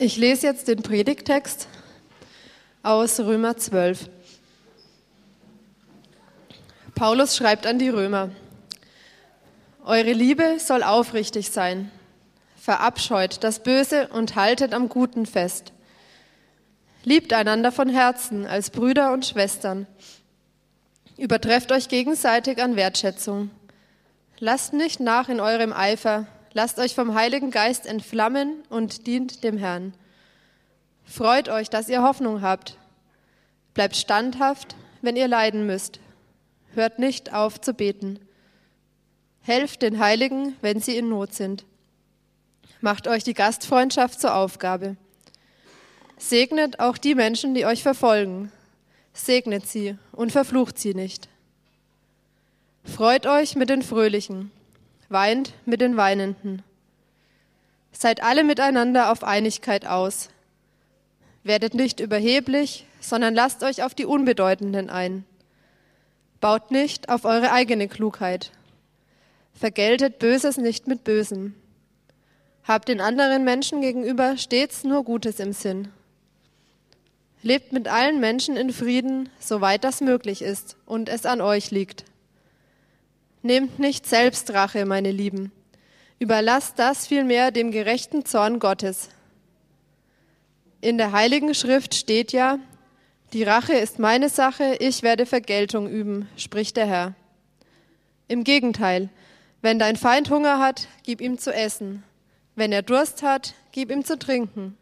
Ich lese jetzt den Predigtext aus Römer 12. Paulus schreibt an die Römer, Eure Liebe soll aufrichtig sein. Verabscheut das Böse und haltet am Guten fest. Liebt einander von Herzen als Brüder und Schwestern. Übertrefft euch gegenseitig an Wertschätzung. Lasst nicht nach in eurem Eifer, Lasst euch vom Heiligen Geist entflammen und dient dem Herrn. Freut euch, dass ihr Hoffnung habt. Bleibt standhaft, wenn ihr leiden müsst. Hört nicht auf zu beten. Helft den Heiligen, wenn sie in Not sind. Macht euch die Gastfreundschaft zur Aufgabe. Segnet auch die Menschen, die euch verfolgen. Segnet sie und verflucht sie nicht. Freut euch mit den Fröhlichen weint mit den Weinenden. Seid alle miteinander auf Einigkeit aus. Werdet nicht überheblich, sondern lasst euch auf die Unbedeutenden ein. Baut nicht auf eure eigene Klugheit. Vergeltet Böses nicht mit Bösem. Habt den anderen Menschen gegenüber stets nur Gutes im Sinn. Lebt mit allen Menschen in Frieden, soweit das möglich ist und es an euch liegt. Nehmt nicht selbst Rache, meine Lieben. Überlasst das vielmehr dem gerechten Zorn Gottes. In der Heiligen Schrift steht ja, die Rache ist meine Sache, ich werde Vergeltung üben, spricht der Herr. Im Gegenteil, wenn dein Feind Hunger hat, gib ihm zu essen. Wenn er Durst hat, gib ihm zu trinken.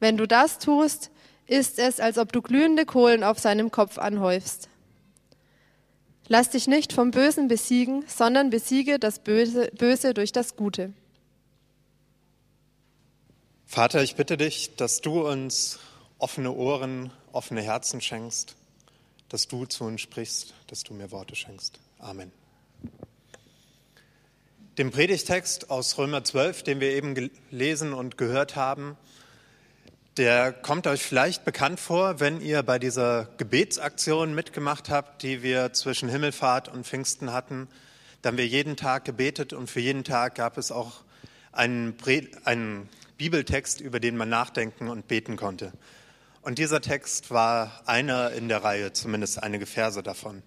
Wenn du das tust, ist es, als ob du glühende Kohlen auf seinem Kopf anhäufst. Lass dich nicht vom Bösen besiegen, sondern besiege das Böse, Böse durch das Gute. Vater, ich bitte dich, dass du uns offene Ohren, offene Herzen schenkst, dass du zu uns sprichst, dass du mir Worte schenkst. Amen. Dem Predigtext aus Römer 12, den wir eben gelesen und gehört haben, der kommt euch vielleicht bekannt vor, wenn ihr bei dieser Gebetsaktion mitgemacht habt, die wir zwischen Himmelfahrt und Pfingsten hatten. Da haben wir jeden Tag gebetet und für jeden Tag gab es auch einen, einen Bibeltext, über den man nachdenken und beten konnte. Und dieser Text war einer in der Reihe, zumindest einige Verse davon.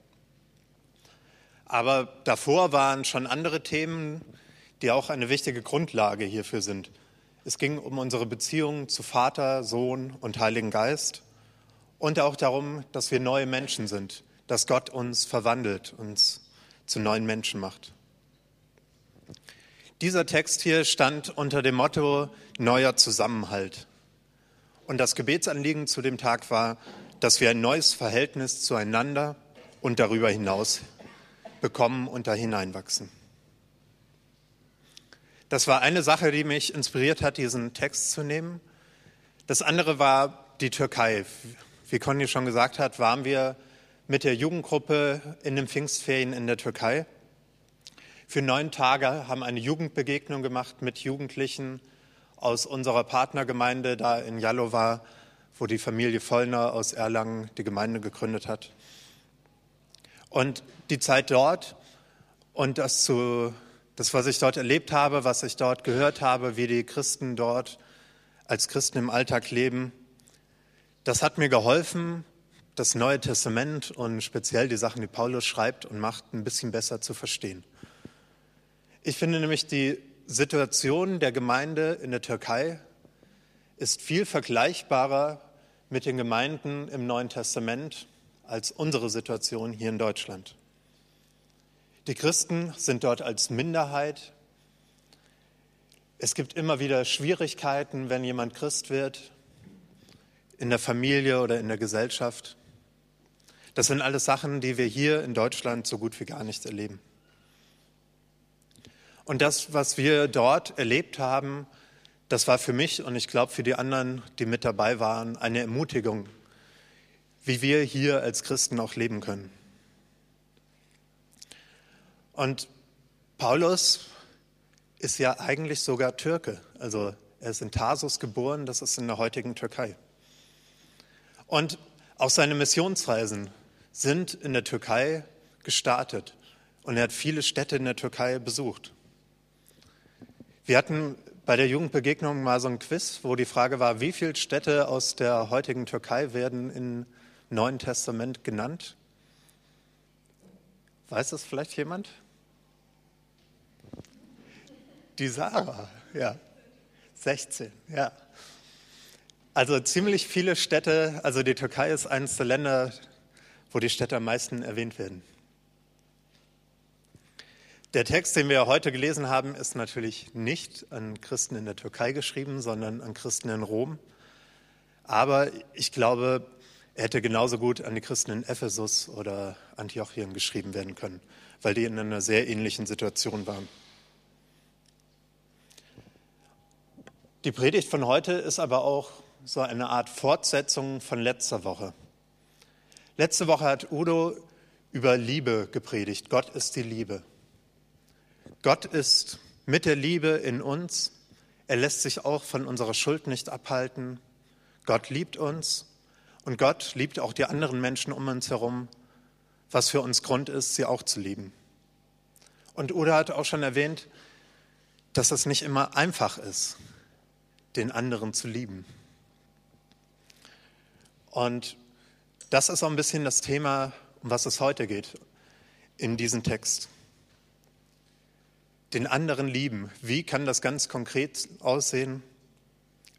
Aber davor waren schon andere Themen, die auch eine wichtige Grundlage hierfür sind. Es ging um unsere Beziehung zu Vater, Sohn und Heiligen Geist und auch darum, dass wir neue Menschen sind, dass Gott uns verwandelt, uns zu neuen Menschen macht. Dieser Text hier stand unter dem Motto neuer Zusammenhalt. Und das Gebetsanliegen zu dem Tag war, dass wir ein neues Verhältnis zueinander und darüber hinaus bekommen und da hineinwachsen. Das war eine Sache, die mich inspiriert hat, diesen Text zu nehmen. Das andere war die Türkei. Wie Conny schon gesagt hat, waren wir mit der Jugendgruppe in den Pfingstferien in der Türkei. Für neun Tage haben eine Jugendbegegnung gemacht mit Jugendlichen aus unserer Partnergemeinde da in Jalova, wo die Familie Vollner aus Erlangen die Gemeinde gegründet hat. Und die Zeit dort und das zu das, was ich dort erlebt habe, was ich dort gehört habe, wie die Christen dort als Christen im Alltag leben, das hat mir geholfen, das Neue Testament und speziell die Sachen, die Paulus schreibt und macht, ein bisschen besser zu verstehen. Ich finde nämlich, die Situation der Gemeinde in der Türkei ist viel vergleichbarer mit den Gemeinden im Neuen Testament als unsere Situation hier in Deutschland. Die Christen sind dort als Minderheit. Es gibt immer wieder Schwierigkeiten, wenn jemand Christ wird, in der Familie oder in der Gesellschaft. Das sind alles Sachen, die wir hier in Deutschland so gut wie gar nicht erleben. Und das, was wir dort erlebt haben, das war für mich und ich glaube für die anderen, die mit dabei waren, eine Ermutigung, wie wir hier als Christen auch leben können. Und Paulus ist ja eigentlich sogar Türke. Also er ist in Tarsus geboren, das ist in der heutigen Türkei. Und auch seine Missionsreisen sind in der Türkei gestartet. Und er hat viele Städte in der Türkei besucht. Wir hatten bei der Jugendbegegnung mal so ein Quiz, wo die Frage war, wie viele Städte aus der heutigen Türkei werden im Neuen Testament genannt? Weiß das vielleicht jemand? Die Sarah, ja. 16, ja. Also ziemlich viele Städte, also die Türkei ist eines der Länder, wo die Städte am meisten erwähnt werden. Der Text, den wir heute gelesen haben, ist natürlich nicht an Christen in der Türkei geschrieben, sondern an Christen in Rom. Aber ich glaube, er hätte genauso gut an die Christen in Ephesus oder Antiochien geschrieben werden können, weil die in einer sehr ähnlichen Situation waren. Die Predigt von heute ist aber auch so eine Art Fortsetzung von letzter Woche. Letzte Woche hat Udo über Liebe gepredigt. Gott ist die Liebe. Gott ist mit der Liebe in uns. Er lässt sich auch von unserer Schuld nicht abhalten. Gott liebt uns und Gott liebt auch die anderen Menschen um uns herum, was für uns Grund ist, sie auch zu lieben. Und Udo hat auch schon erwähnt, dass es nicht immer einfach ist, den anderen zu lieben. Und das ist auch ein bisschen das Thema, um was es heute geht in diesem Text den anderen lieben. Wie kann das ganz konkret aussehen?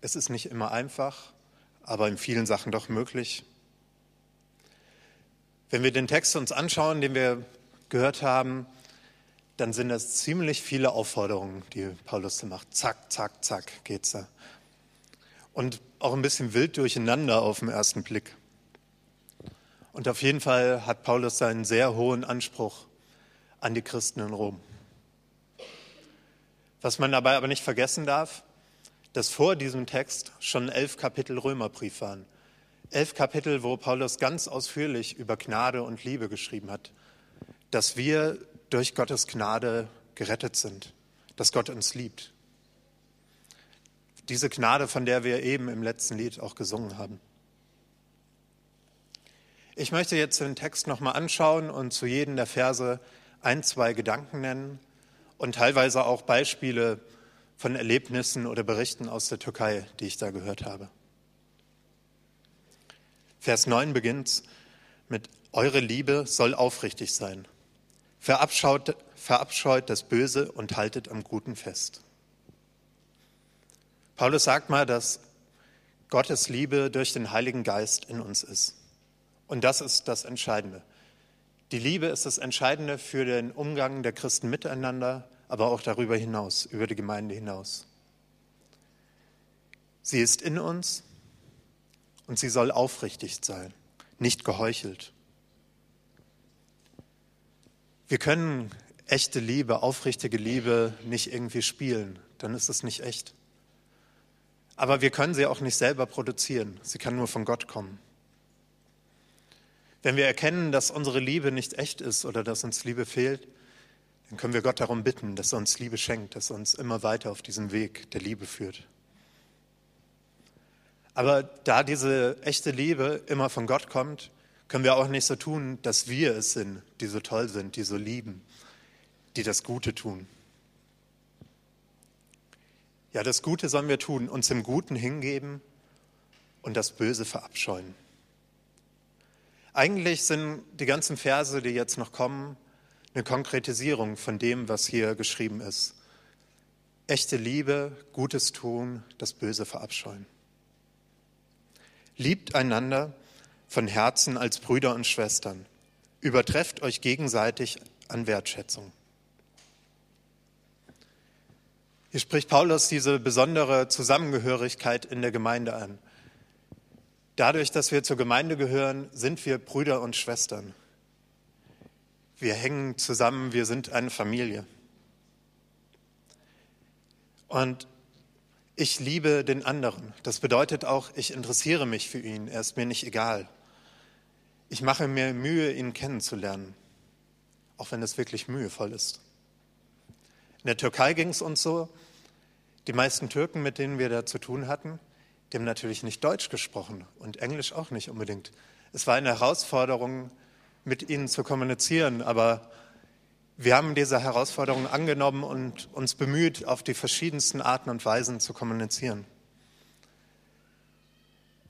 Es ist nicht immer einfach, aber in vielen Sachen doch möglich. Wenn wir den Text uns anschauen, den wir gehört haben, dann sind das ziemlich viele Aufforderungen, die Paulus macht. Zack, zack, zack geht's da. Und auch ein bisschen wild durcheinander auf den ersten Blick. Und auf jeden Fall hat Paulus seinen sehr hohen Anspruch an die Christen in Rom. Was man dabei aber nicht vergessen darf, dass vor diesem Text schon elf Kapitel Römerbrief waren. Elf Kapitel, wo Paulus ganz ausführlich über Gnade und Liebe geschrieben hat, dass wir durch Gottes Gnade gerettet sind, dass Gott uns liebt. Diese Gnade, von der wir eben im letzten Lied auch gesungen haben. Ich möchte jetzt den Text nochmal anschauen und zu jedem der Verse ein, zwei Gedanken nennen und teilweise auch Beispiele von Erlebnissen oder Berichten aus der Türkei, die ich da gehört habe. Vers 9 beginnt mit Eure Liebe soll aufrichtig sein. Verabscheut, verabscheut das Böse und haltet am Guten fest. Paulus sagt mal, dass Gottes Liebe durch den Heiligen Geist in uns ist. Und das ist das Entscheidende. Die Liebe ist das Entscheidende für den Umgang der Christen miteinander, aber auch darüber hinaus, über die Gemeinde hinaus. Sie ist in uns und sie soll aufrichtig sein, nicht geheuchelt. Wir können echte Liebe, aufrichtige Liebe nicht irgendwie spielen, dann ist es nicht echt. Aber wir können sie auch nicht selber produzieren, sie kann nur von Gott kommen. Wenn wir erkennen, dass unsere Liebe nicht echt ist oder dass uns Liebe fehlt, dann können wir Gott darum bitten, dass er uns Liebe schenkt, dass er uns immer weiter auf diesem Weg der Liebe führt. Aber da diese echte Liebe immer von Gott kommt, können wir auch nicht so tun, dass wir es sind, die so toll sind, die so lieben, die das Gute tun. Ja, das Gute sollen wir tun, uns im Guten hingeben und das Böse verabscheuen. Eigentlich sind die ganzen Verse, die jetzt noch kommen, eine Konkretisierung von dem, was hier geschrieben ist. Echte Liebe, Gutes tun, das Böse verabscheuen. Liebt einander von Herzen als Brüder und Schwestern. Übertrefft euch gegenseitig an Wertschätzung. Hier spricht Paulus diese besondere Zusammengehörigkeit in der Gemeinde an. Dadurch, dass wir zur Gemeinde gehören, sind wir Brüder und Schwestern. Wir hängen zusammen, wir sind eine Familie. Und ich liebe den anderen. Das bedeutet auch, ich interessiere mich für ihn. Er ist mir nicht egal. Ich mache mir Mühe, ihn kennenzulernen, auch wenn es wirklich mühevoll ist. In der Türkei ging es uns so, die meisten Türken, mit denen wir da zu tun hatten, die haben natürlich nicht Deutsch gesprochen und Englisch auch nicht unbedingt. Es war eine Herausforderung, mit ihnen zu kommunizieren, aber Wir haben diese Herausforderung angenommen und uns bemüht, auf die verschiedensten Arten und Weisen zu kommunizieren.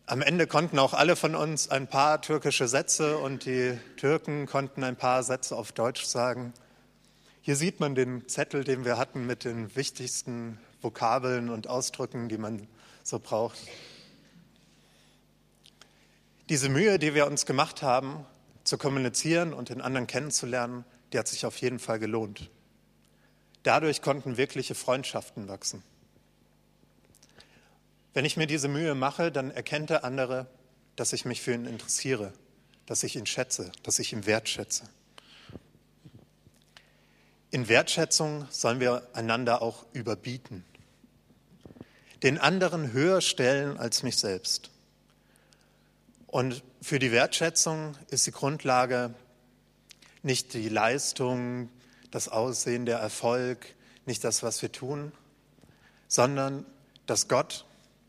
Am Ende konnten auch alle von uns ein paar türkische Sätze und die Türken konnten ein paar Sätze auf Deutsch sagen. Hier sieht man den Zettel, den wir hatten mit den wichtigsten Vokabeln und Ausdrücken, die man so braucht. Diese Mühe, die wir uns gemacht haben, zu kommunizieren und den anderen kennenzulernen, die hat sich auf jeden Fall gelohnt. Dadurch konnten wirkliche Freundschaften wachsen. Wenn ich mir diese Mühe mache, dann erkennt der andere, dass ich mich für ihn interessiere, dass ich ihn schätze, dass ich ihn wertschätze. In Wertschätzung sollen wir einander auch überbieten, den anderen höher stellen als mich selbst. Und für die Wertschätzung ist die Grundlage nicht die Leistung, das Aussehen, der Erfolg, nicht das, was wir tun, sondern dass Gott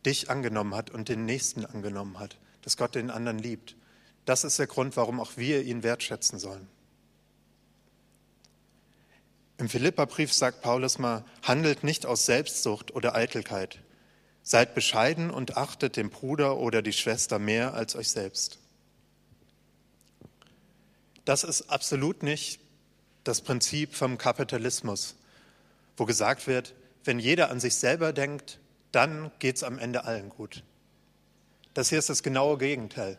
dich angenommen hat und den Nächsten angenommen hat, dass Gott den anderen liebt. Das ist der Grund, warum auch wir ihn wertschätzen sollen. Im Philipperbrief sagt Paulus mal, handelt nicht aus Selbstsucht oder Eitelkeit. Seid bescheiden und achtet den Bruder oder die Schwester mehr als euch selbst. Das ist absolut nicht das Prinzip vom Kapitalismus, wo gesagt wird, wenn jeder an sich selber denkt, dann geht es am Ende allen gut. Das hier ist das genaue Gegenteil.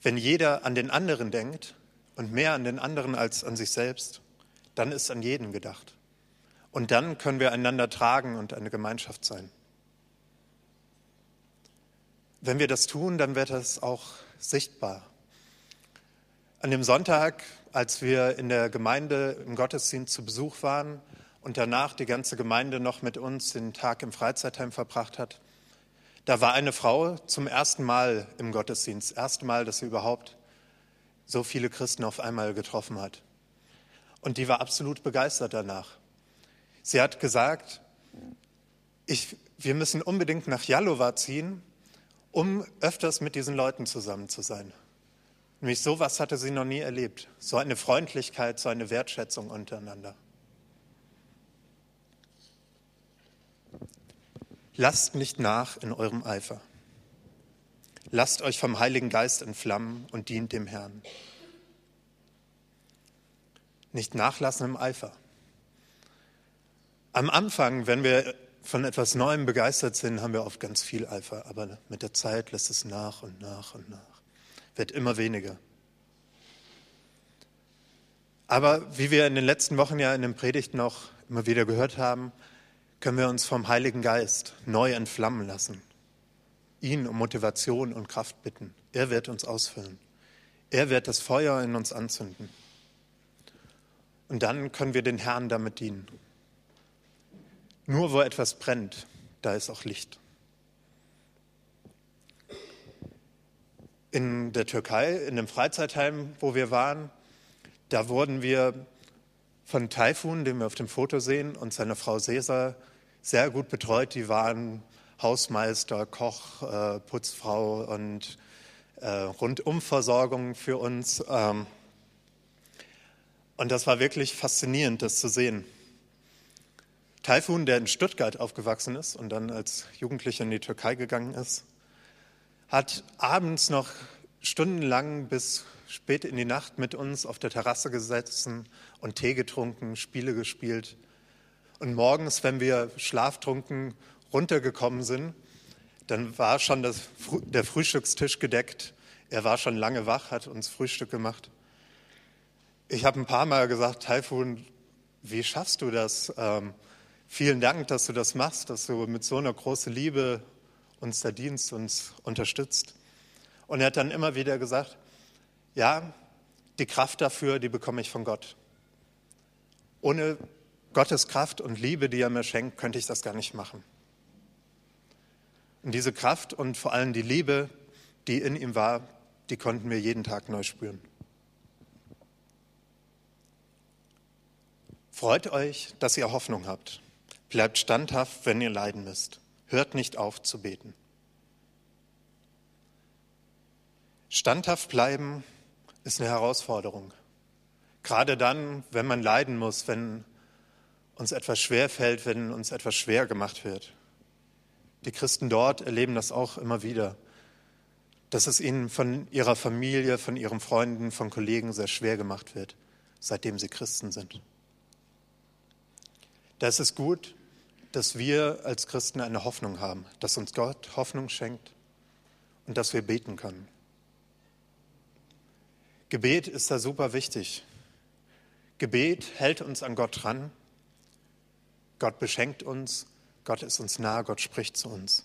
Wenn jeder an den anderen denkt und mehr an den anderen als an sich selbst, dann ist an jeden gedacht. Und dann können wir einander tragen und eine Gemeinschaft sein. Wenn wir das tun, dann wird das auch sichtbar. An dem Sonntag, als wir in der Gemeinde im Gottesdienst zu Besuch waren und danach die ganze Gemeinde noch mit uns den Tag im Freizeitheim verbracht hat, da war eine Frau zum ersten Mal im Gottesdienst, erste Mal, dass sie überhaupt so viele Christen auf einmal getroffen hat. Und die war absolut begeistert danach. Sie hat gesagt, ich, wir müssen unbedingt nach Jalova ziehen, um öfters mit diesen Leuten zusammen zu sein. Nämlich sowas hatte sie noch nie erlebt. So eine Freundlichkeit, so eine Wertschätzung untereinander. Lasst nicht nach in eurem Eifer. Lasst euch vom Heiligen Geist entflammen und dient dem Herrn. Nicht nachlassen im Eifer. Am Anfang, wenn wir von etwas Neuem begeistert sind, haben wir oft ganz viel Eifer, aber mit der Zeit lässt es nach und nach und nach wird immer weniger. Aber wie wir in den letzten Wochen ja in den Predigten noch immer wieder gehört haben, können wir uns vom Heiligen Geist neu entflammen lassen. Ihn um Motivation und Kraft bitten. Er wird uns ausfüllen. Er wird das Feuer in uns anzünden. Und dann können wir den Herrn damit dienen. Nur wo etwas brennt, da ist auch Licht. in der Türkei, in dem Freizeitheim, wo wir waren, da wurden wir von Taifun, den wir auf dem Foto sehen, und seiner Frau Cesar sehr gut betreut. Die waren Hausmeister, Koch, äh, Putzfrau und äh, Rundumversorgung für uns. Ähm, und das war wirklich faszinierend, das zu sehen. Taifun, der in Stuttgart aufgewachsen ist und dann als Jugendlicher in die Türkei gegangen ist, hat abends noch stundenlang bis spät in die Nacht mit uns auf der Terrasse gesessen und Tee getrunken, Spiele gespielt. Und morgens, wenn wir schlaftrunken runtergekommen sind, dann war schon das, der Frühstückstisch gedeckt. Er war schon lange wach, hat uns Frühstück gemacht. Ich habe ein paar Mal gesagt, Taifun, wie schaffst du das? Ähm, vielen Dank, dass du das machst, dass du mit so einer großen Liebe uns der Dienst uns unterstützt. Und er hat dann immer wieder gesagt, ja, die Kraft dafür, die bekomme ich von Gott. Ohne Gottes Kraft und Liebe, die er mir schenkt, könnte ich das gar nicht machen. Und diese Kraft und vor allem die Liebe, die in ihm war, die konnten wir jeden Tag neu spüren. Freut euch, dass ihr Hoffnung habt. Bleibt standhaft, wenn ihr leiden müsst hört nicht auf zu beten. Standhaft bleiben ist eine Herausforderung. Gerade dann, wenn man leiden muss, wenn uns etwas schwer fällt, wenn uns etwas schwer gemacht wird. Die Christen dort erleben das auch immer wieder, dass es ihnen von ihrer Familie, von ihren Freunden, von Kollegen sehr schwer gemacht wird, seitdem sie Christen sind. Da ist es gut, dass wir als Christen eine Hoffnung haben, dass uns Gott Hoffnung schenkt und dass wir beten können. Gebet ist da super wichtig. Gebet hält uns an Gott dran. Gott beschenkt uns, Gott ist uns nah, Gott spricht zu uns.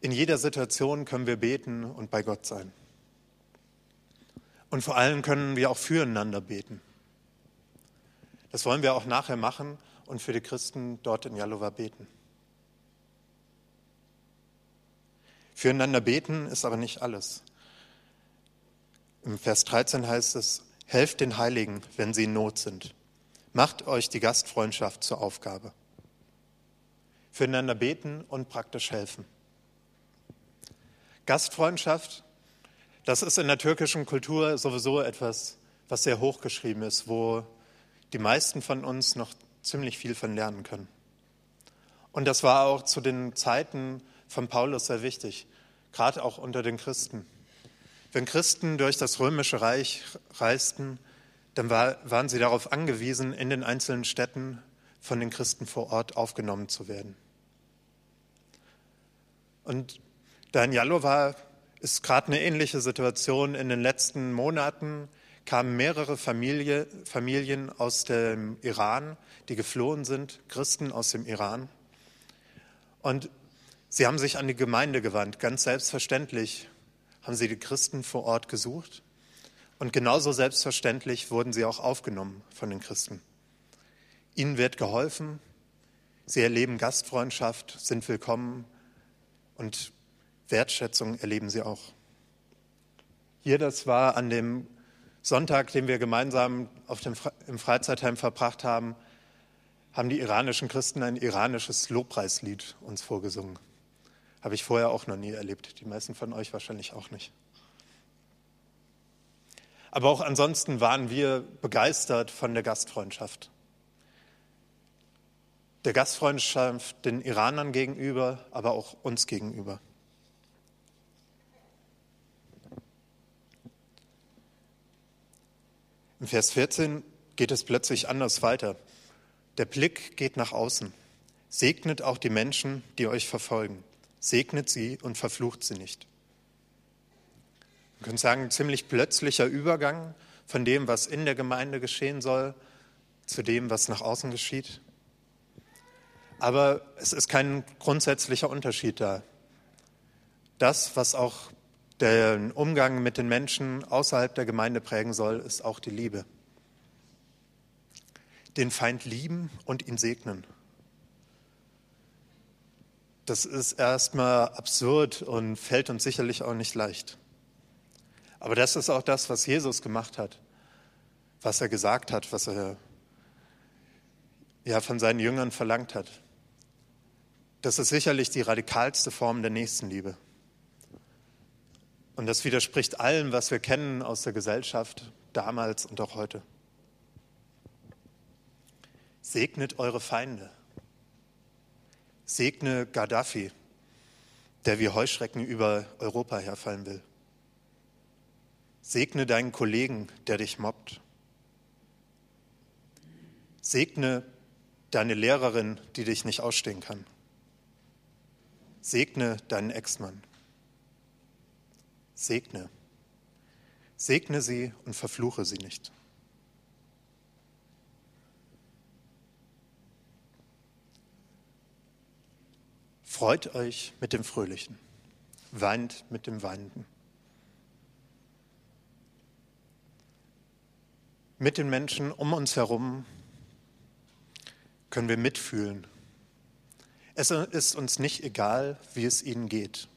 In jeder Situation können wir beten und bei Gott sein. Und vor allem können wir auch füreinander beten. Das wollen wir auch nachher machen und für die Christen dort in Jalova beten. Füreinander beten ist aber nicht alles. Im Vers 13 heißt es, helft den Heiligen, wenn sie in Not sind. Macht euch die Gastfreundschaft zur Aufgabe. Füreinander beten und praktisch helfen. Gastfreundschaft, das ist in der türkischen Kultur sowieso etwas, was sehr hochgeschrieben ist, wo die meisten von uns noch ziemlich viel von lernen können. Und das war auch zu den Zeiten von Paulus sehr wichtig, gerade auch unter den Christen. Wenn Christen durch das römische Reich reisten, dann war, waren sie darauf angewiesen, in den einzelnen Städten von den Christen vor Ort aufgenommen zu werden. Und da Jalova ist gerade eine ähnliche Situation. In den letzten Monaten kamen mehrere Familie, Familien aus dem Iran, die geflohen sind, Christen aus dem Iran. Und sie haben sich an die Gemeinde gewandt, ganz selbstverständlich haben sie die Christen vor Ort gesucht und genauso selbstverständlich wurden sie auch aufgenommen von den Christen. Ihnen wird geholfen, sie erleben Gastfreundschaft, sind willkommen und Wertschätzung erleben sie auch. Hier, das war an dem Sonntag, den wir gemeinsam dem, im Freizeitheim verbracht haben, haben die iranischen Christen ein iranisches Lobpreislied uns vorgesungen. Habe ich vorher auch noch nie erlebt. Die meisten von euch wahrscheinlich auch nicht. Aber auch ansonsten waren wir begeistert von der Gastfreundschaft. Der Gastfreundschaft den Iranern gegenüber, aber auch uns gegenüber. Im Vers 14 geht es plötzlich anders weiter. Der Blick geht nach außen. Segnet auch die Menschen, die euch verfolgen segnet sie und verflucht sie nicht. Man könnte sagen, ein ziemlich plötzlicher Übergang von dem, was in der Gemeinde geschehen soll, zu dem, was nach außen geschieht. Aber es ist kein grundsätzlicher Unterschied da. Das, was auch den Umgang mit den Menschen außerhalb der Gemeinde prägen soll, ist auch die Liebe. Den Feind lieben und ihn segnen das ist erstmal absurd und fällt uns sicherlich auch nicht leicht. Aber das ist auch das, was Jesus gemacht hat, was er gesagt hat, was er ja von seinen Jüngern verlangt hat. Das ist sicherlich die radikalste Form der Nächstenliebe. Und das widerspricht allem, was wir kennen aus der Gesellschaft damals und auch heute. Segnet eure Feinde. Segne Gaddafi, der wie Heuschrecken über Europa herfallen will. Segne deinen Kollegen, der dich mobbt. Segne deine Lehrerin, die dich nicht ausstehen kann. Segne deinen Ex-Mann. Segne. Segne sie und verfluche sie nicht. Freut euch mit dem Fröhlichen, weint mit dem Weinenden. Mit den Menschen um uns herum können wir mitfühlen. Es ist uns nicht egal, wie es ihnen geht.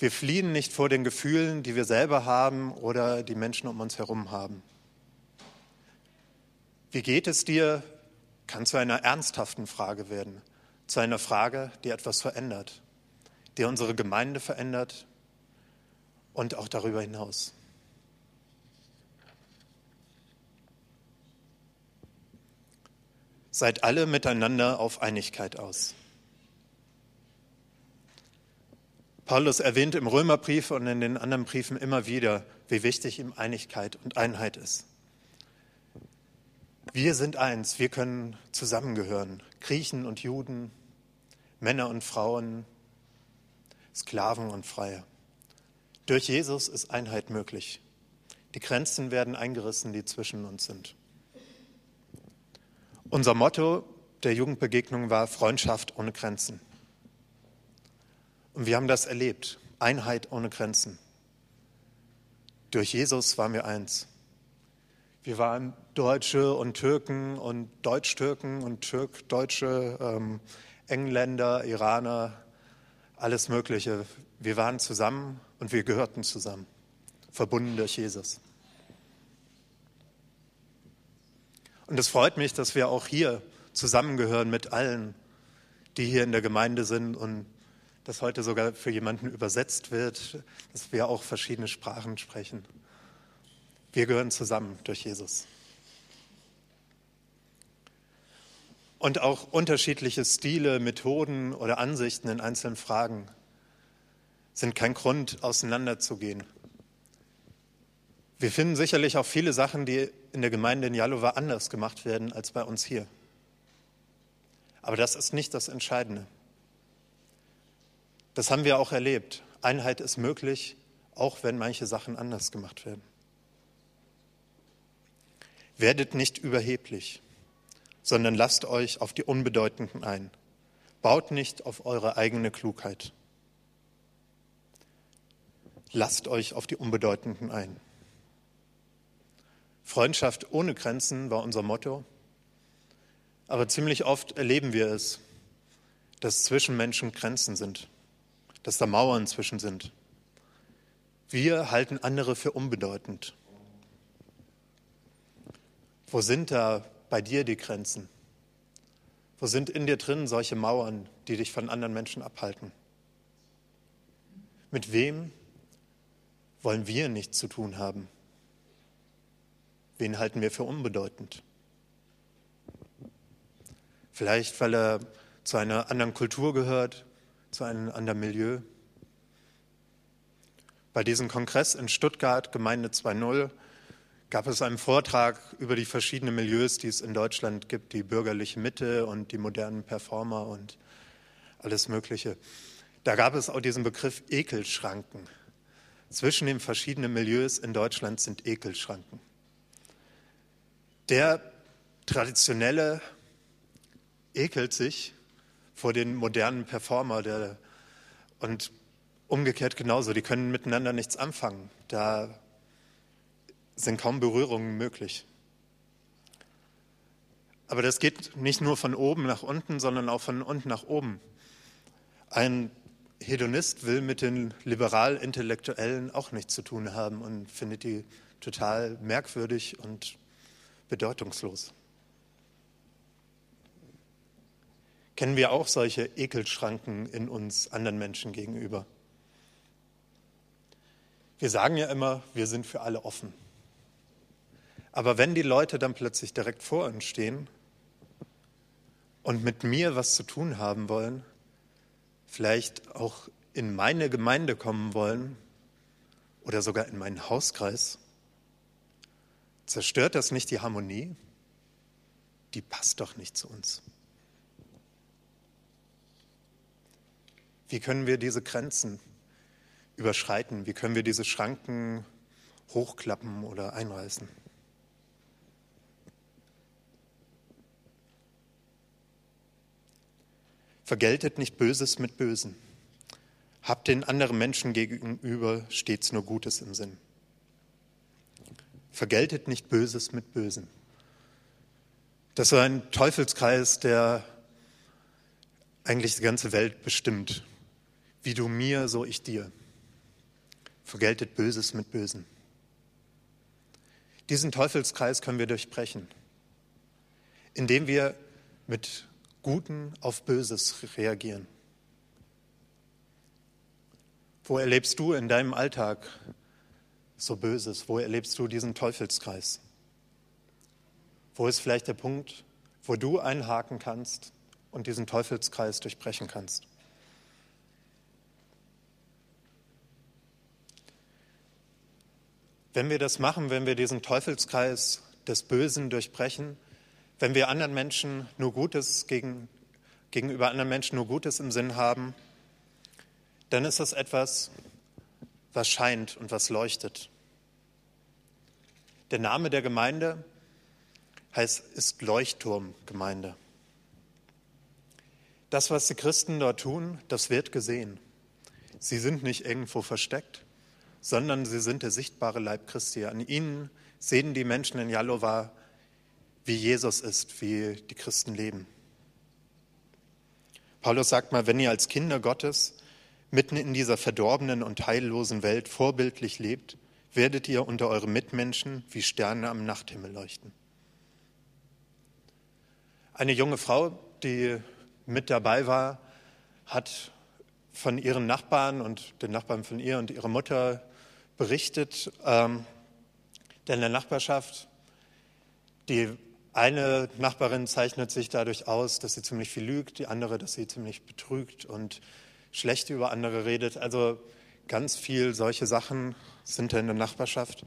Wir fliehen nicht vor den Gefühlen, die wir selber haben oder die Menschen um uns herum haben. Wie geht es dir? kann zu einer ernsthaften Frage werden, zu einer Frage, die etwas verändert, die unsere Gemeinde verändert und auch darüber hinaus. Seid alle miteinander auf Einigkeit aus. Paulus erwähnt im Römerbrief und in den anderen Briefen immer wieder, wie wichtig ihm Einigkeit und Einheit ist. Wir sind eins, wir können zusammengehören, Griechen und Juden, Männer und Frauen, Sklaven und Freie. Durch Jesus ist Einheit möglich. Die Grenzen werden eingerissen, die zwischen uns sind. Unser Motto der Jugendbegegnung war Freundschaft ohne Grenzen. Und wir haben das erlebt, Einheit ohne Grenzen. Durch Jesus waren wir eins. Wir waren Deutsche und Türken und Deutsch-Türken und Türk-Deutsche, ähm, Engländer, Iraner, alles Mögliche. Wir waren zusammen und wir gehörten zusammen, verbunden durch Jesus. Und es freut mich, dass wir auch hier zusammengehören mit allen, die hier in der Gemeinde sind und dass heute sogar für jemanden übersetzt wird, dass wir auch verschiedene Sprachen sprechen. Wir gehören zusammen durch Jesus. Und auch unterschiedliche Stile, Methoden oder Ansichten in einzelnen Fragen sind kein Grund, auseinanderzugehen. Wir finden sicherlich auch viele Sachen, die in der Gemeinde in Jalova anders gemacht werden als bei uns hier. Aber das ist nicht das Entscheidende. Das haben wir auch erlebt. Einheit ist möglich, auch wenn manche Sachen anders gemacht werden. Werdet nicht überheblich, sondern lasst euch auf die Unbedeutenden ein. Baut nicht auf eure eigene Klugheit. Lasst euch auf die Unbedeutenden ein. Freundschaft ohne Grenzen war unser Motto. Aber ziemlich oft erleben wir es, dass zwischen Menschen Grenzen sind, dass da Mauern zwischen sind. Wir halten andere für unbedeutend. Wo sind da bei dir die Grenzen? Wo sind in dir drin solche Mauern, die dich von anderen Menschen abhalten? Mit wem wollen wir nichts zu tun haben? Wen halten wir für unbedeutend? Vielleicht, weil er zu einer anderen Kultur gehört, zu einem anderen Milieu. Bei diesem Kongress in Stuttgart, Gemeinde 2.0, gab es einen Vortrag über die verschiedenen Milieus, die es in Deutschland gibt, die bürgerliche Mitte und die modernen Performer und alles Mögliche. Da gab es auch diesen Begriff Ekelschranken. Zwischen den verschiedenen Milieus in Deutschland sind Ekelschranken. Der traditionelle ekelt sich vor den modernen Performer der, und umgekehrt genauso. Die können miteinander nichts anfangen. Da sind kaum Berührungen möglich. Aber das geht nicht nur von oben nach unten, sondern auch von unten nach oben. Ein Hedonist will mit den liberal-intellektuellen auch nichts zu tun haben und findet die total merkwürdig und bedeutungslos. Kennen wir auch solche Ekelschranken in uns anderen Menschen gegenüber? Wir sagen ja immer, wir sind für alle offen. Aber wenn die Leute dann plötzlich direkt vor uns stehen und mit mir was zu tun haben wollen, vielleicht auch in meine Gemeinde kommen wollen oder sogar in meinen Hauskreis, zerstört das nicht die Harmonie? Die passt doch nicht zu uns. Wie können wir diese Grenzen überschreiten? Wie können wir diese Schranken hochklappen oder einreißen? Vergeltet nicht Böses mit Bösen. Habt den anderen Menschen gegenüber stets nur Gutes im Sinn. Vergeltet nicht Böses mit Bösen. Das ist ein Teufelskreis, der eigentlich die ganze Welt bestimmt. Wie du mir, so ich dir. Vergeltet Böses mit Bösen. Diesen Teufelskreis können wir durchbrechen, indem wir mit Guten auf Böses reagieren? Wo erlebst du in deinem Alltag so Böses? Wo erlebst du diesen Teufelskreis? Wo ist vielleicht der Punkt, wo du einhaken kannst und diesen Teufelskreis durchbrechen kannst. Wenn wir das machen, wenn wir diesen Teufelskreis des Bösen durchbrechen, wenn wir anderen Menschen nur Gutes gegen, gegenüber anderen Menschen nur Gutes im Sinn haben, dann ist das etwas, was scheint und was leuchtet. Der Name der Gemeinde heißt, ist Leuchtturmgemeinde. Das, was die Christen dort tun, das wird gesehen. Sie sind nicht irgendwo versteckt, sondern sie sind der sichtbare Leib Christi. An ihnen sehen die Menschen in Jalova, wie Jesus ist, wie die Christen leben. Paulus sagt mal, wenn ihr als Kinder Gottes mitten in dieser verdorbenen und heillosen Welt vorbildlich lebt, werdet ihr unter euren Mitmenschen wie Sterne am Nachthimmel leuchten. Eine junge Frau, die mit dabei war, hat von ihren Nachbarn und den Nachbarn von ihr und ihrer Mutter berichtet, ähm, denn in der Nachbarschaft, die eine Nachbarin zeichnet sich dadurch aus, dass sie ziemlich viel lügt, die andere, dass sie ziemlich betrügt und schlecht über andere redet. Also ganz viel solche Sachen sind da in der Nachbarschaft.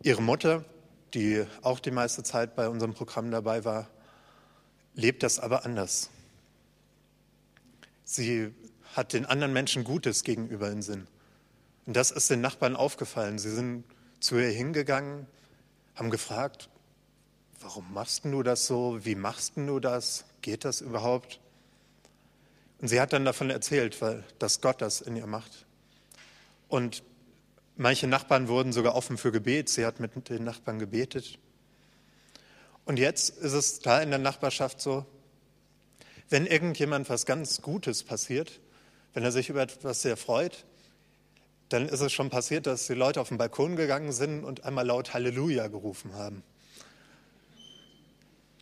Ihre Mutter, die auch die meiste Zeit bei unserem Programm dabei war, lebt das aber anders. Sie hat den anderen Menschen Gutes gegenüber im Sinn. Und das ist den Nachbarn aufgefallen. Sie sind zu ihr hingegangen, haben gefragt, warum machst du das so? Wie machst du das? Geht das überhaupt? Und sie hat dann davon erzählt, weil, dass Gott das in ihr macht. Und manche Nachbarn wurden sogar offen für Gebet. Sie hat mit den Nachbarn gebetet. Und jetzt ist es da in der Nachbarschaft so, wenn irgendjemand was ganz Gutes passiert, wenn er sich über etwas sehr freut, dann ist es schon passiert, dass die Leute auf den Balkon gegangen sind und einmal laut Halleluja gerufen haben.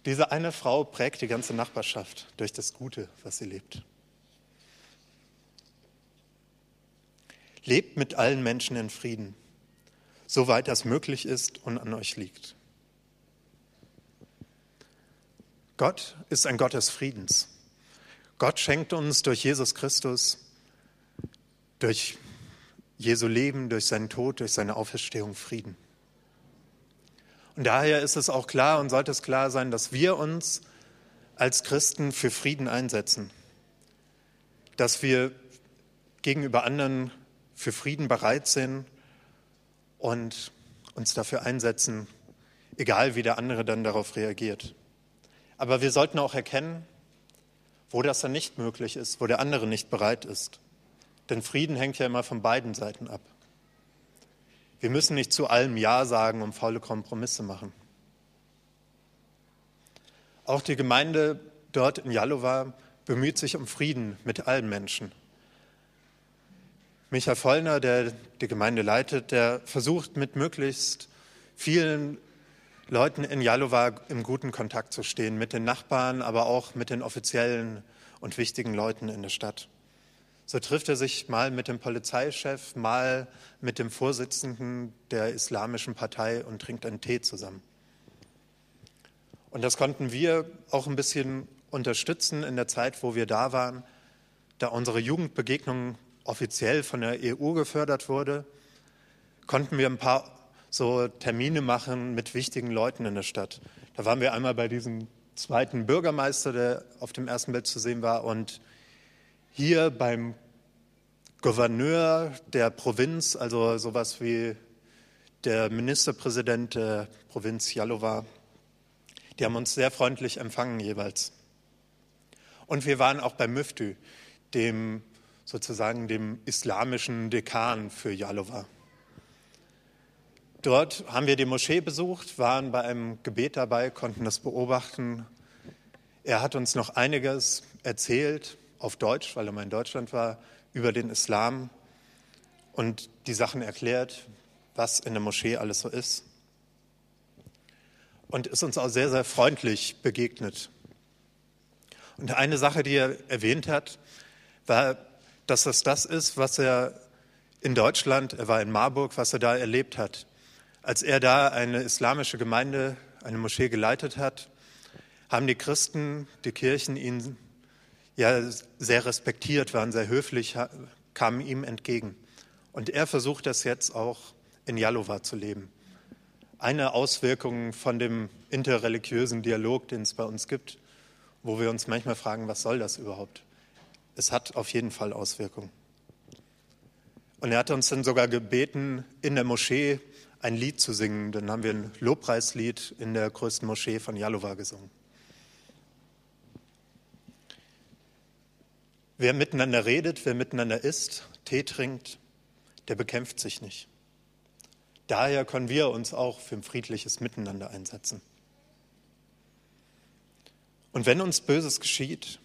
Diese eine Frau prägt die ganze Nachbarschaft durch das Gute, was sie lebt. Lebt mit allen Menschen in Frieden, soweit das möglich ist und an euch liegt. Gott ist ein Gott des Friedens. Gott schenkt uns durch Jesus Christus, durch Jesu Leben, durch seinen Tod, durch seine Auferstehung Frieden. Und daher ist es auch klar und sollte es klar sein, dass wir uns als Christen für Frieden einsetzen, dass wir gegenüber anderen für Frieden bereit sind und uns dafür einsetzen, egal wie der andere dann darauf reagiert. Aber wir sollten auch erkennen, wo das dann nicht möglich ist, wo der andere nicht bereit ist. Denn Frieden hängt ja immer von beiden Seiten ab. Wir müssen nicht zu allem Ja sagen und faule Kompromisse machen. Auch die Gemeinde dort in Jalova bemüht sich um Frieden mit allen Menschen. Michael Vollner, der die Gemeinde leitet, der versucht mit möglichst vielen Leuten in Jalova im guten Kontakt zu stehen, mit den Nachbarn, aber auch mit den offiziellen und wichtigen Leuten in der Stadt. So trifft er sich mal mit dem Polizeichef, mal mit dem Vorsitzenden der Islamischen Partei und trinkt einen Tee zusammen. Und das konnten wir auch ein bisschen unterstützen in der Zeit, wo wir da waren, da unsere Jugendbegegnung offiziell von der EU gefördert wurde, konnten wir ein paar so Termine machen mit wichtigen Leuten in der Stadt. Da waren wir einmal bei diesem zweiten Bürgermeister, der auf dem ersten Bild zu sehen war, und hier beim Gouverneur der Provinz, also sowas wie der Ministerpräsident der Provinz Jalova, die haben uns sehr freundlich empfangen jeweils. Und wir waren auch bei Müftü, dem sozusagen dem islamischen Dekan für Jalova. Dort haben wir die Moschee besucht, waren bei einem Gebet dabei, konnten das beobachten. Er hat uns noch einiges erzählt auf Deutsch, weil er mal in Deutschland war, über den Islam und die Sachen erklärt, was in der Moschee alles so ist. Und ist uns auch sehr, sehr freundlich begegnet. Und eine Sache, die er erwähnt hat, war, dass das das ist, was er in Deutschland, er war in Marburg, was er da erlebt hat. Als er da eine islamische Gemeinde, eine Moschee geleitet hat, haben die Christen, die Kirchen ihn ja sehr respektiert, waren sehr höflich, kamen ihm entgegen. Und er versucht das jetzt auch in Jalova zu leben. Eine Auswirkung von dem interreligiösen Dialog, den es bei uns gibt, wo wir uns manchmal fragen, was soll das überhaupt? Es hat auf jeden Fall Auswirkungen. Und er hat uns dann sogar gebeten, in der Moschee ein Lied zu singen. Dann haben wir ein Lobpreislied in der größten Moschee von Jalova gesungen. Wer miteinander redet, wer miteinander isst, Tee trinkt, der bekämpft sich nicht. Daher können wir uns auch für ein friedliches Miteinander einsetzen. Und wenn uns Böses geschieht,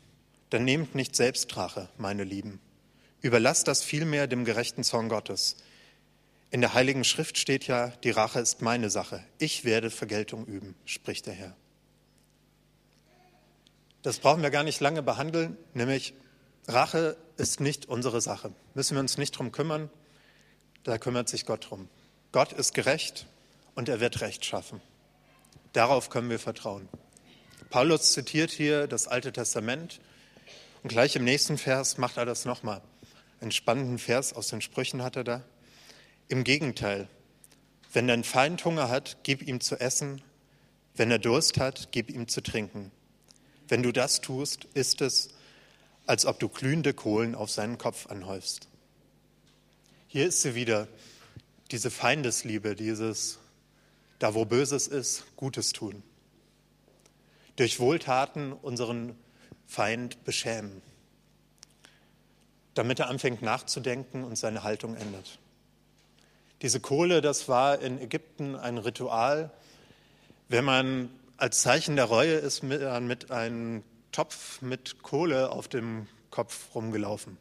dann nehmt nicht Selbstrache, meine Lieben. Überlasst das vielmehr dem gerechten Zorn Gottes. In der Heiligen Schrift steht ja, die Rache ist meine Sache. Ich werde Vergeltung üben, spricht der Herr. Das brauchen wir gar nicht lange behandeln, nämlich Rache ist nicht unsere Sache. Müssen wir uns nicht drum kümmern, da kümmert sich Gott drum. Gott ist gerecht und er wird Recht schaffen. Darauf können wir vertrauen. Paulus zitiert hier das Alte Testament und gleich im nächsten Vers macht er das nochmal. Einen spannenden Vers aus den Sprüchen hat er da. Im Gegenteil, wenn dein Feind Hunger hat, gib ihm zu essen. Wenn er Durst hat, gib ihm zu trinken. Wenn du das tust, ist es, als ob du glühende Kohlen auf seinen Kopf anhäufst. Hier ist sie wieder, diese Feindesliebe, dieses, da wo Böses ist, Gutes tun. Durch Wohltaten unseren Feind beschämen, damit er anfängt nachzudenken und seine Haltung ändert. Diese Kohle, das war in Ägypten ein Ritual. Wenn man als Zeichen der Reue ist mit, mit einem Topf mit Kohle auf dem Kopf rumgelaufen.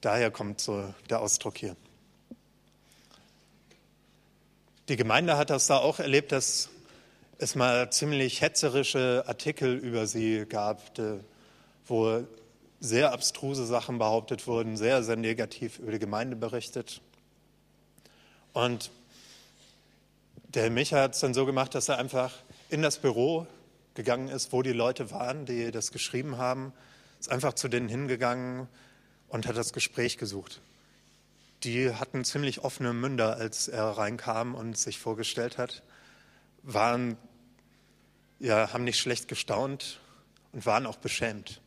Daher kommt so der Ausdruck hier. Die Gemeinde hat das da auch erlebt, dass es mal ziemlich hetzerische Artikel über sie gab, wo sehr abstruse Sachen behauptet wurden, sehr, sehr negativ über die Gemeinde berichtet. Und der Micha hat es dann so gemacht, dass er einfach in das Büro gegangen ist, wo die Leute waren, die das geschrieben haben, ist einfach zu denen hingegangen und hat das Gespräch gesucht. Die hatten ziemlich offene Münder, als er reinkam und sich vorgestellt hat, waren, ja, haben nicht schlecht gestaunt und waren auch beschämt.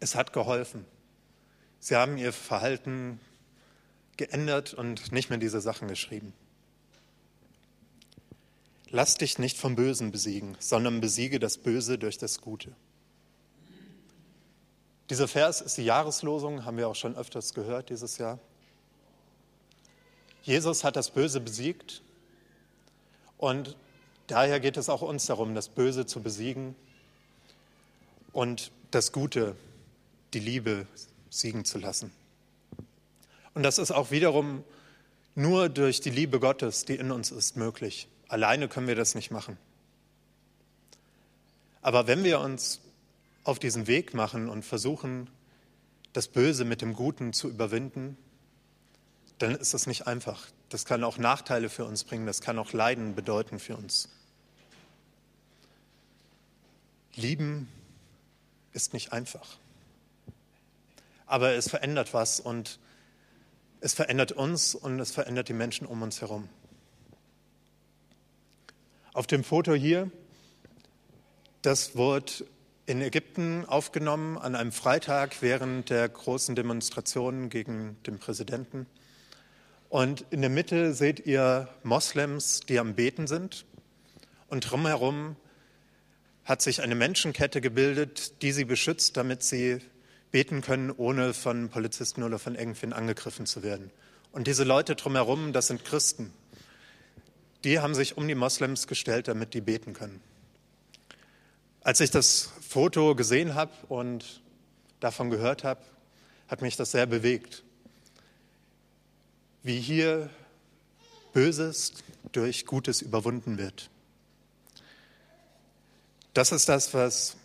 Es hat geholfen. Sie haben ihr Verhalten geändert und nicht mehr diese Sachen geschrieben. Lass dich nicht vom Bösen besiegen, sondern besiege das Böse durch das Gute. Dieser Vers ist die Jahreslosung, haben wir auch schon öfters gehört dieses Jahr. Jesus hat das Böse besiegt und daher geht es auch uns darum, das Böse zu besiegen und das Gute, die Liebe siegen zu lassen. Und das ist auch wiederum nur durch die Liebe Gottes, die in uns ist, möglich. Alleine können wir das nicht machen. Aber wenn wir uns auf diesen Weg machen und versuchen, das Böse mit dem Guten zu überwinden, dann ist das nicht einfach. Das kann auch Nachteile für uns bringen, das kann auch Leiden bedeuten für uns. Lieben ist nicht einfach. Aber es verändert was und es verändert uns und es verändert die Menschen um uns herum. Auf dem Foto hier, das wurde in Ägypten aufgenommen an einem Freitag während der großen Demonstrationen gegen den Präsidenten. Und in der Mitte seht ihr Moslems, die am Beten sind. Und drumherum hat sich eine Menschenkette gebildet, die sie beschützt, damit sie beten können, ohne von Polizisten oder von irgendwen angegriffen zu werden. Und diese Leute drumherum, das sind Christen die haben sich um die Moslems gestellt, damit die beten können. Als ich das Foto gesehen habe und davon gehört habe, hat mich das sehr bewegt. Wie hier Böses durch Gutes überwunden wird. Das ist das, was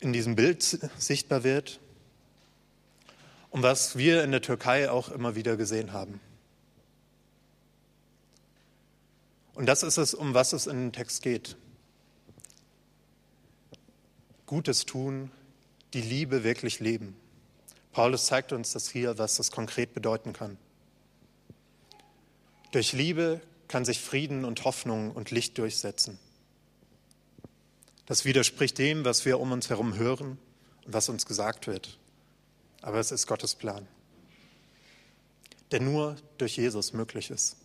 in diesem Bild sichtbar wird und was wir in der Türkei auch immer wieder gesehen haben. Und das ist es, um was es in dem Text geht. Gutes tun, die Liebe wirklich leben. Paulus zeigt uns das hier, was das konkret bedeuten kann. Durch Liebe kann sich Frieden und Hoffnung und Licht durchsetzen. Das widerspricht dem, was wir um uns herum hören und was uns gesagt wird. Aber es ist Gottes Plan, der nur durch Jesus möglich ist.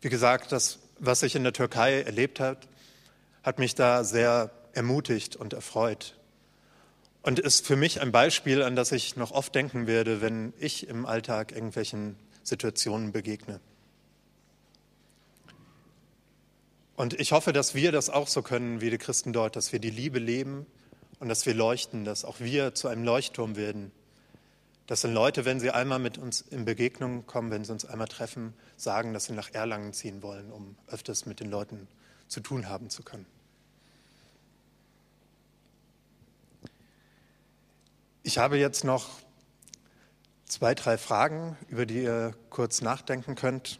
Wie gesagt, das, was ich in der Türkei erlebt habe, hat mich da sehr ermutigt und erfreut. Und ist für mich ein Beispiel, an das ich noch oft denken werde, wenn ich im Alltag irgendwelchen Situationen begegne. Und ich hoffe, dass wir das auch so können wie die Christen dort, dass wir die Liebe leben und dass wir leuchten, dass auch wir zu einem Leuchtturm werden. Dass dann Leute, wenn sie einmal mit uns in Begegnung kommen, wenn sie uns einmal treffen, sagen, dass sie nach Erlangen ziehen wollen, um öfters mit den Leuten zu tun haben zu können. Ich habe jetzt noch zwei, drei Fragen, über die ihr kurz nachdenken könnt.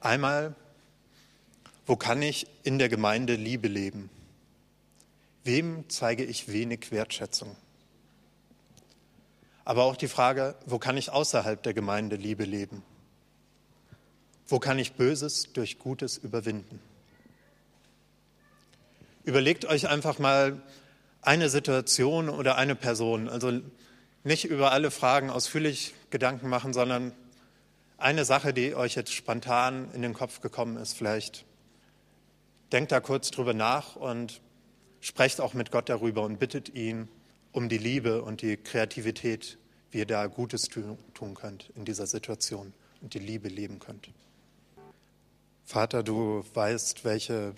Einmal, wo kann ich in der Gemeinde Liebe leben? Wem zeige ich wenig Wertschätzung? Aber auch die Frage, wo kann ich außerhalb der Gemeinde Liebe leben? Wo kann ich Böses durch Gutes überwinden? Überlegt euch einfach mal eine Situation oder eine Person. Also nicht über alle Fragen ausführlich Gedanken machen, sondern eine Sache, die euch jetzt spontan in den Kopf gekommen ist, vielleicht denkt da kurz drüber nach und sprecht auch mit Gott darüber und bittet ihn um die Liebe und die Kreativität, wie ihr da Gutes tun könnt in dieser Situation und die Liebe leben könnt. Vater, du weißt, welche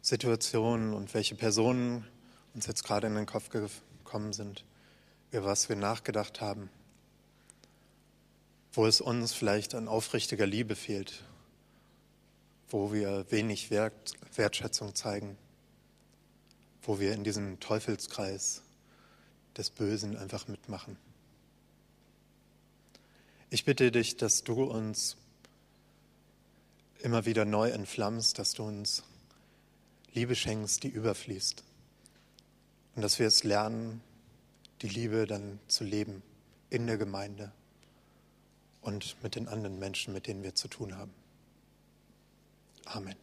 Situationen und welche Personen uns jetzt gerade in den Kopf gekommen sind, über was wir nachgedacht haben, wo es uns vielleicht an aufrichtiger Liebe fehlt, wo wir wenig Wert, Wertschätzung zeigen, wo wir in diesem Teufelskreis des Bösen einfach mitmachen. Ich bitte dich, dass du uns immer wieder neu entflammst, dass du uns Liebe schenkst, die überfließt. Und dass wir es lernen, die Liebe dann zu leben in der Gemeinde und mit den anderen Menschen, mit denen wir zu tun haben. Amen.